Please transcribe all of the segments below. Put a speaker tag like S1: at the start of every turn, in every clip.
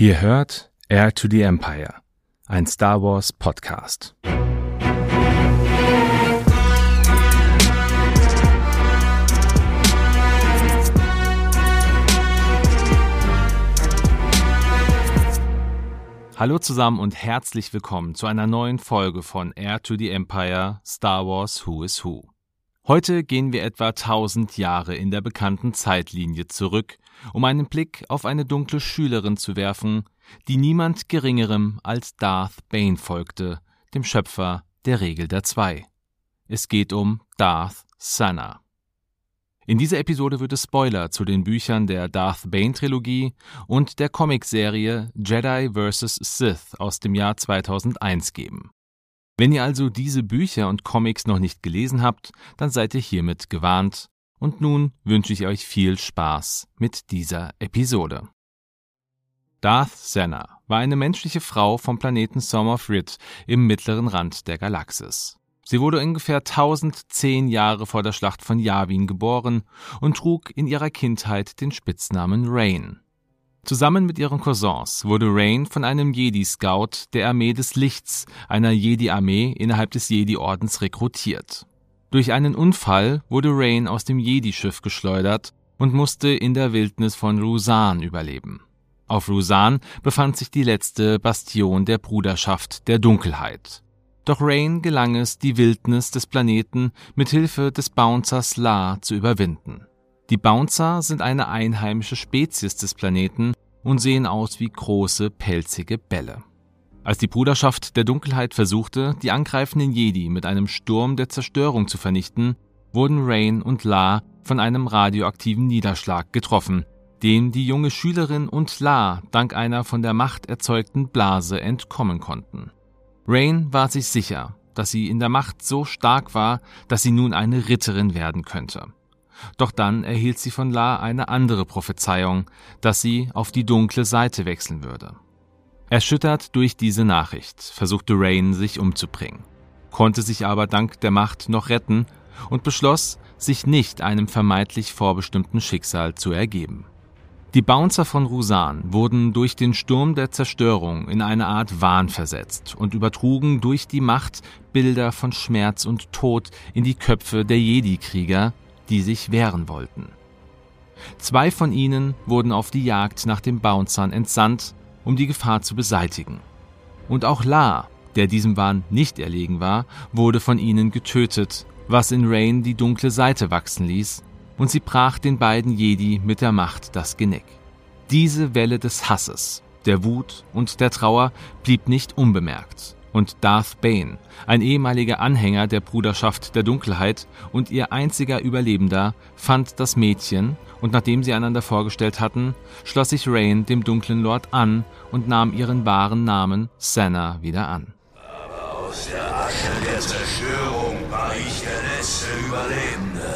S1: Ihr hört Air to the Empire, ein Star Wars Podcast. Hallo zusammen und herzlich willkommen zu einer neuen Folge von Air to the Empire Star Wars Who is Who. Heute gehen wir etwa 1000 Jahre in der bekannten Zeitlinie zurück, um einen Blick auf eine dunkle Schülerin zu werfen, die niemand Geringerem als Darth Bane folgte, dem Schöpfer der Regel der Zwei. Es geht um Darth Sana. In dieser Episode wird es Spoiler zu den Büchern der Darth Bane Trilogie und der Comicserie Jedi vs. Sith aus dem Jahr 2001 geben. Wenn ihr also diese Bücher und Comics noch nicht gelesen habt, dann seid ihr hiermit gewarnt. Und nun wünsche ich euch viel Spaß mit dieser Episode. Darth Senna war eine menschliche Frau vom Planeten Sommerfrit im mittleren Rand der Galaxis. Sie wurde ungefähr 1010 Jahre vor der Schlacht von Yavin geboren und trug in ihrer Kindheit den Spitznamen Rain. Zusammen mit ihren Cousins wurde Rain von einem Jedi-Scout der Armee des Lichts, einer Jedi-Armee innerhalb des Jedi-Ordens rekrutiert. Durch einen Unfall wurde Rain aus dem Jedi-Schiff geschleudert und musste in der Wildnis von Rusan überleben. Auf Rusan befand sich die letzte Bastion der Bruderschaft der Dunkelheit. Doch Rain gelang es, die Wildnis des Planeten mit Hilfe des Bouncers La zu überwinden. Die Bouncer sind eine einheimische Spezies des Planeten und sehen aus wie große, pelzige Bälle. Als die Bruderschaft der Dunkelheit versuchte, die angreifenden Jedi mit einem Sturm der Zerstörung zu vernichten, wurden Rain und La von einem radioaktiven Niederschlag getroffen, dem die junge Schülerin und La dank einer von der Macht erzeugten Blase entkommen konnten. Rain war sich sicher, dass sie in der Macht so stark war, dass sie nun eine Ritterin werden könnte. Doch dann erhielt sie von La eine andere Prophezeiung, dass sie auf die dunkle Seite wechseln würde. Erschüttert durch diese Nachricht versuchte Rain sich umzubringen, konnte sich aber dank der Macht noch retten und beschloss, sich nicht einem vermeintlich vorbestimmten Schicksal zu ergeben. Die Bouncer von Rusan wurden durch den Sturm der Zerstörung in eine Art Wahn versetzt und übertrugen durch die Macht Bilder von Schmerz und Tod in die Köpfe der Jedi-Krieger, die sich wehren wollten. Zwei von ihnen wurden auf die Jagd nach den Bouncern entsandt, um die Gefahr zu beseitigen. Und auch La, der diesem Wahn nicht erlegen war, wurde von ihnen getötet, was in Rain die dunkle Seite wachsen ließ, und sie brach den beiden Jedi mit der Macht das Genick. Diese Welle des Hasses, der Wut und der Trauer blieb nicht unbemerkt und Darth Bane, ein ehemaliger Anhänger der Bruderschaft der Dunkelheit und ihr einziger Überlebender, fand das Mädchen und nachdem sie einander vorgestellt hatten, schloss sich Rain dem dunklen Lord an und nahm ihren wahren Namen Senna wieder an.
S2: Aber aus der Asche der Zerstörung war ich der letzte Überlebende.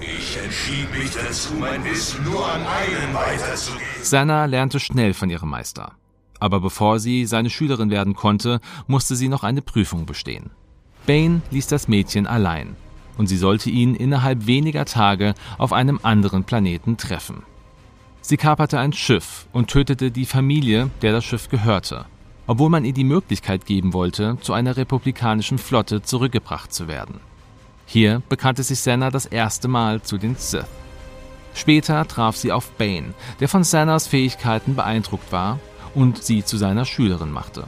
S2: Ich entschied mich dazu, mein Wissen nur an einen weiterzugeben.
S1: Senna lernte schnell von ihrem Meister aber bevor sie seine Schülerin werden konnte, musste sie noch eine Prüfung bestehen. Bane ließ das Mädchen allein und sie sollte ihn innerhalb weniger Tage auf einem anderen Planeten treffen. Sie kaperte ein Schiff und tötete die Familie, der das Schiff gehörte, obwohl man ihr die Möglichkeit geben wollte, zu einer republikanischen Flotte zurückgebracht zu werden. Hier bekannte sich Senna das erste Mal zu den Sith. Später traf sie auf Bane, der von Sennas Fähigkeiten beeindruckt war und sie zu seiner Schülerin machte.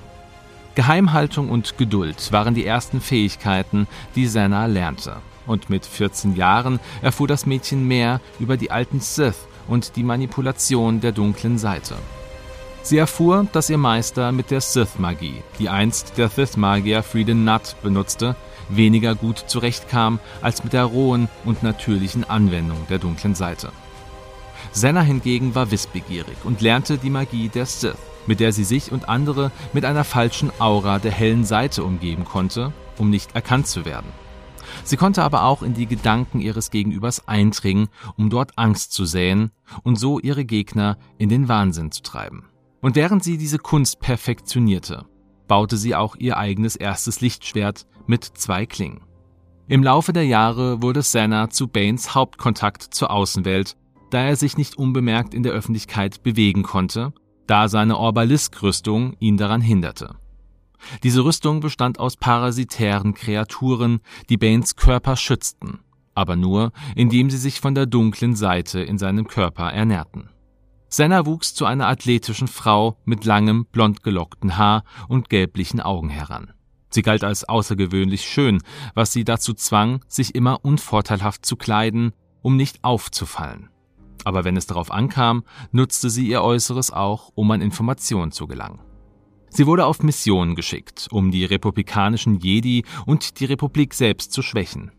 S1: Geheimhaltung und Geduld waren die ersten Fähigkeiten, die Senna lernte. Und mit 14 Jahren erfuhr das Mädchen mehr über die alten Sith und die Manipulation der dunklen Seite. Sie erfuhr, dass ihr Meister mit der Sith-Magie, die einst der Sith-Magier Frieden Nutt benutzte, weniger gut zurechtkam als mit der rohen und natürlichen Anwendung der dunklen Seite. Senna hingegen war wissbegierig und lernte die Magie der Sith mit der sie sich und andere mit einer falschen Aura der hellen Seite umgeben konnte, um nicht erkannt zu werden. Sie konnte aber auch in die Gedanken ihres Gegenübers eindringen, um dort Angst zu säen und so ihre Gegner in den Wahnsinn zu treiben. Und während sie diese Kunst perfektionierte, baute sie auch ihr eigenes erstes Lichtschwert mit zwei Klingen. Im Laufe der Jahre wurde Senna zu Banes Hauptkontakt zur Außenwelt, da er sich nicht unbemerkt in der Öffentlichkeit bewegen konnte da seine Orbalisk-Rüstung ihn daran hinderte. Diese Rüstung bestand aus parasitären Kreaturen, die Banes Körper schützten, aber nur, indem sie sich von der dunklen Seite in seinem Körper ernährten. Senna wuchs zu einer athletischen Frau mit langem, blond gelockten Haar und gelblichen Augen heran. Sie galt als außergewöhnlich schön, was sie dazu zwang, sich immer unvorteilhaft zu kleiden, um nicht aufzufallen. Aber wenn es darauf ankam, nutzte sie ihr Äußeres auch, um an Informationen zu gelangen. Sie wurde auf Missionen geschickt, um die republikanischen Jedi und die Republik selbst zu schwächen.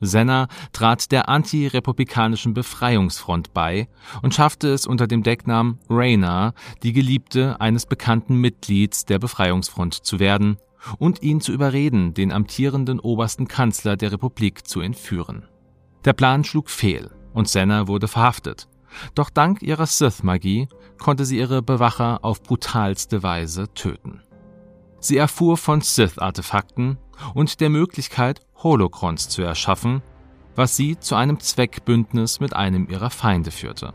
S1: Senna trat der antirepublikanischen Befreiungsfront bei und schaffte es unter dem Decknamen Raina, die Geliebte eines bekannten Mitglieds der Befreiungsfront zu werden und ihn zu überreden, den amtierenden obersten Kanzler der Republik zu entführen. Der Plan schlug fehl und Senna wurde verhaftet. Doch dank ihrer Sith-Magie konnte sie ihre Bewacher auf brutalste Weise töten. Sie erfuhr von Sith-Artefakten und der Möglichkeit, Holocrons zu erschaffen, was sie zu einem Zweckbündnis mit einem ihrer Feinde führte.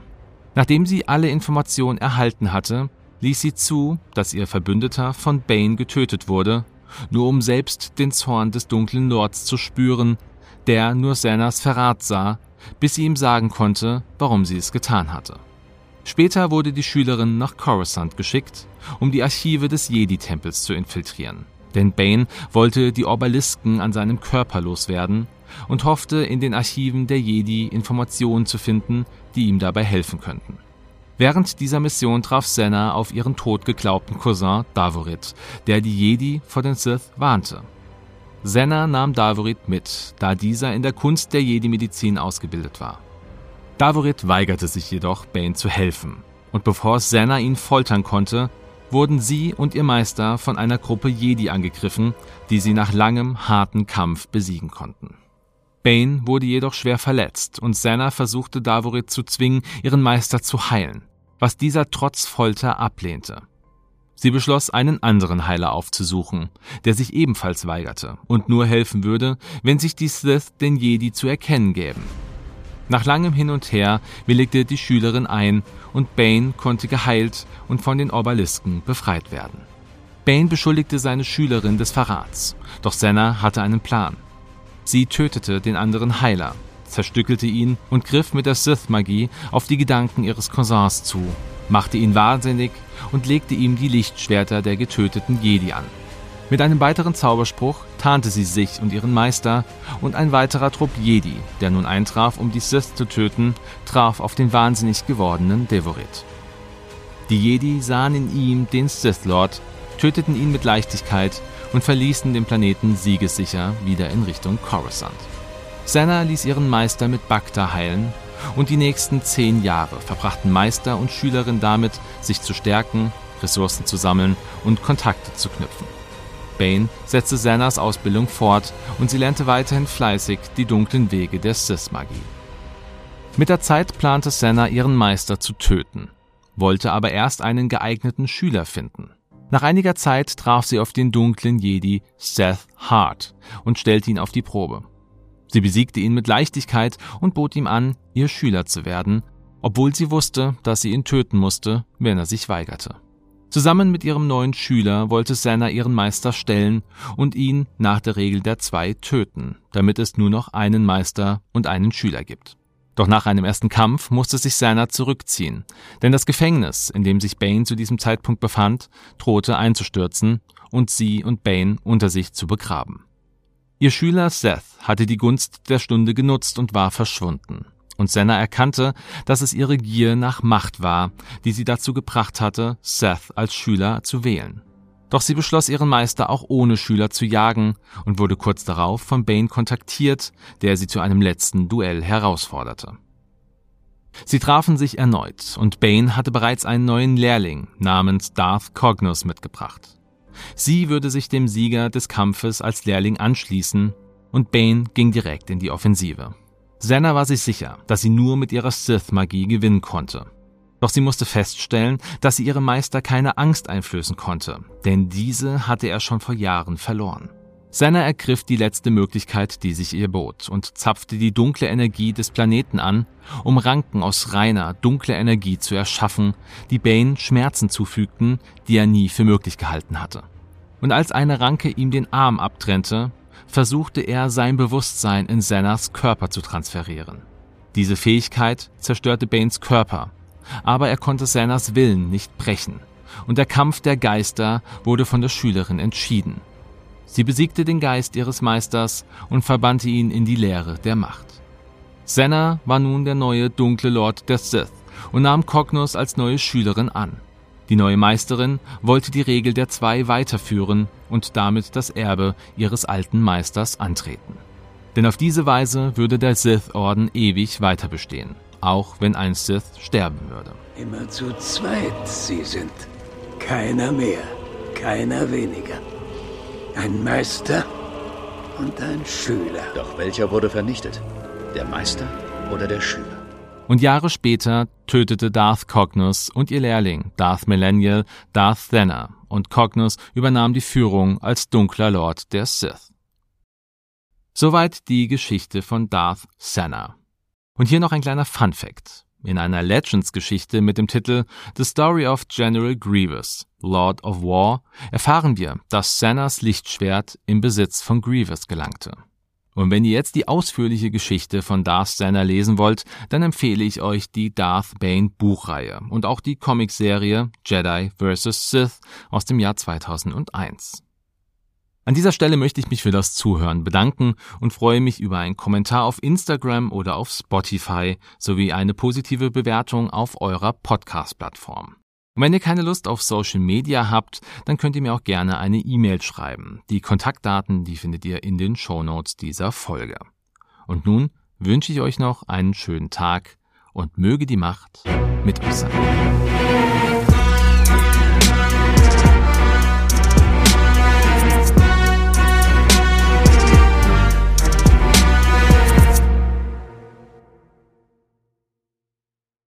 S1: Nachdem sie alle Informationen erhalten hatte, ließ sie zu, dass ihr Verbündeter von Bane getötet wurde, nur um selbst den Zorn des dunklen Lords zu spüren, der nur Sennas Verrat sah, bis sie ihm sagen konnte, warum sie es getan hatte. Später wurde die Schülerin nach Coruscant geschickt, um die Archive des Jedi-Tempels zu infiltrieren. Denn Bane wollte die Obelisken an seinem Körper loswerden und hoffte, in den Archiven der Jedi Informationen zu finden, die ihm dabei helfen könnten. Während dieser Mission traf Senna auf ihren tot geglaubten Cousin Davorit, der die Jedi vor den Sith warnte. Senna nahm Davorit mit, da dieser in der Kunst der Jedi-Medizin ausgebildet war. Davorit weigerte sich jedoch, Bane zu helfen, und bevor Senna ihn foltern konnte, wurden sie und ihr Meister von einer Gruppe Jedi angegriffen, die sie nach langem, harten Kampf besiegen konnten. Bane wurde jedoch schwer verletzt und Senna versuchte Davorit zu zwingen, ihren Meister zu heilen, was dieser trotz Folter ablehnte. Sie beschloss, einen anderen Heiler aufzusuchen, der sich ebenfalls weigerte und nur helfen würde, wenn sich die Sith den Jedi zu erkennen gäben. Nach langem Hin und Her willigte die Schülerin ein und Bane konnte geheilt und von den Obelisken befreit werden. Bane beschuldigte seine Schülerin des Verrats, doch Senna hatte einen Plan. Sie tötete den anderen Heiler, zerstückelte ihn und griff mit der Sith-Magie auf die Gedanken ihres Cousins zu, machte ihn wahnsinnig und legte ihm die Lichtschwerter der getöteten Jedi an. Mit einem weiteren Zauberspruch tarnte sie sich und ihren Meister, und ein weiterer Trupp Jedi, der nun eintraf, um die Sith zu töten, traf auf den wahnsinnig gewordenen Devorit. Die Jedi sahen in ihm den Sith Lord, töteten ihn mit Leichtigkeit und verließen den Planeten siegessicher wieder in Richtung Coruscant. Senna ließ ihren Meister mit Bacta heilen und die nächsten zehn Jahre verbrachten Meister und Schülerin damit, sich zu stärken, Ressourcen zu sammeln und Kontakte zu knüpfen. Bane setzte Sennas Ausbildung fort und sie lernte weiterhin fleißig die dunklen Wege der Sith-Magie. Mit der Zeit plante Senna ihren Meister zu töten, wollte aber erst einen geeigneten Schüler finden. Nach einiger Zeit traf sie auf den dunklen Jedi Seth Hart und stellte ihn auf die Probe. Sie besiegte ihn mit Leichtigkeit und bot ihm an, ihr Schüler zu werden, obwohl sie wusste, dass sie ihn töten musste, wenn er sich weigerte. Zusammen mit ihrem neuen Schüler wollte Senna ihren Meister stellen und ihn nach der Regel der zwei töten, damit es nur noch einen Meister und einen Schüler gibt. Doch nach einem ersten Kampf musste sich Senna zurückziehen, denn das Gefängnis, in dem sich Bane zu diesem Zeitpunkt befand, drohte einzustürzen und sie und Bane unter sich zu begraben. Ihr Schüler Seth hatte die Gunst der Stunde genutzt und war verschwunden und Senna erkannte, dass es ihre Gier nach Macht war, die sie dazu gebracht hatte, Seth als Schüler zu wählen. Doch sie beschloss ihren Meister auch ohne Schüler zu jagen und wurde kurz darauf von Bane kontaktiert, der sie zu einem letzten Duell herausforderte. Sie trafen sich erneut und Bane hatte bereits einen neuen Lehrling namens Darth Cognos mitgebracht. Sie würde sich dem Sieger des Kampfes als Lehrling anschließen und Bane ging direkt in die Offensive. Senna war sich sicher, dass sie nur mit ihrer Sith-Magie gewinnen konnte. Doch sie musste feststellen, dass sie ihrem Meister keine Angst einflößen konnte, denn diese hatte er schon vor Jahren verloren. Senna ergriff die letzte Möglichkeit, die sich ihr bot, und zapfte die dunkle Energie des Planeten an, um Ranken aus reiner, dunkler Energie zu erschaffen, die Bane Schmerzen zufügten, die er nie für möglich gehalten hatte. Und als eine Ranke ihm den Arm abtrennte, versuchte er sein Bewusstsein in Sennas Körper zu transferieren. Diese Fähigkeit zerstörte Banes Körper, aber er konnte Sennas Willen nicht brechen, und der Kampf der Geister wurde von der Schülerin entschieden. Sie besiegte den Geist ihres Meisters und verbannte ihn in die Leere der Macht. Senna war nun der neue dunkle Lord der Sith und nahm Cognos als neue Schülerin an. Die neue Meisterin wollte die Regel der Zwei weiterführen und damit das Erbe ihres alten Meisters antreten. Denn auf diese Weise würde der Sith-Orden ewig weiter bestehen, auch wenn ein Sith sterben würde.
S3: Immer zu zweit sie sind. Keiner mehr, keiner weniger. Ein Meister und ein Schüler.
S4: Doch welcher wurde vernichtet? Der Meister oder der Schüler?
S1: Und Jahre später tötete Darth Cognus und ihr Lehrling Darth Millennial Darth Thenna und Cognus übernahm die Führung als dunkler Lord der Sith. Soweit die Geschichte von Darth Senna. Und hier noch ein kleiner Fun Fact. In einer Legends-Geschichte mit dem Titel The Story of General Grievous, Lord of War, erfahren wir, dass Sennas Lichtschwert im Besitz von Grievous gelangte. Und wenn ihr jetzt die ausführliche Geschichte von Darth Senna lesen wollt, dann empfehle ich euch die Darth Bane Buchreihe und auch die Comicserie Jedi vs. Sith aus dem Jahr 2001. An dieser Stelle möchte ich mich für das Zuhören bedanken und freue mich über einen Kommentar auf Instagram oder auf Spotify sowie eine positive Bewertung auf eurer Podcast-Plattform. Und wenn ihr keine Lust auf Social Media habt, dann könnt ihr mir auch gerne eine E-Mail schreiben. Die Kontaktdaten, die findet ihr in den Shownotes dieser Folge. Und nun wünsche ich euch noch einen schönen Tag und möge die Macht mit euch sein.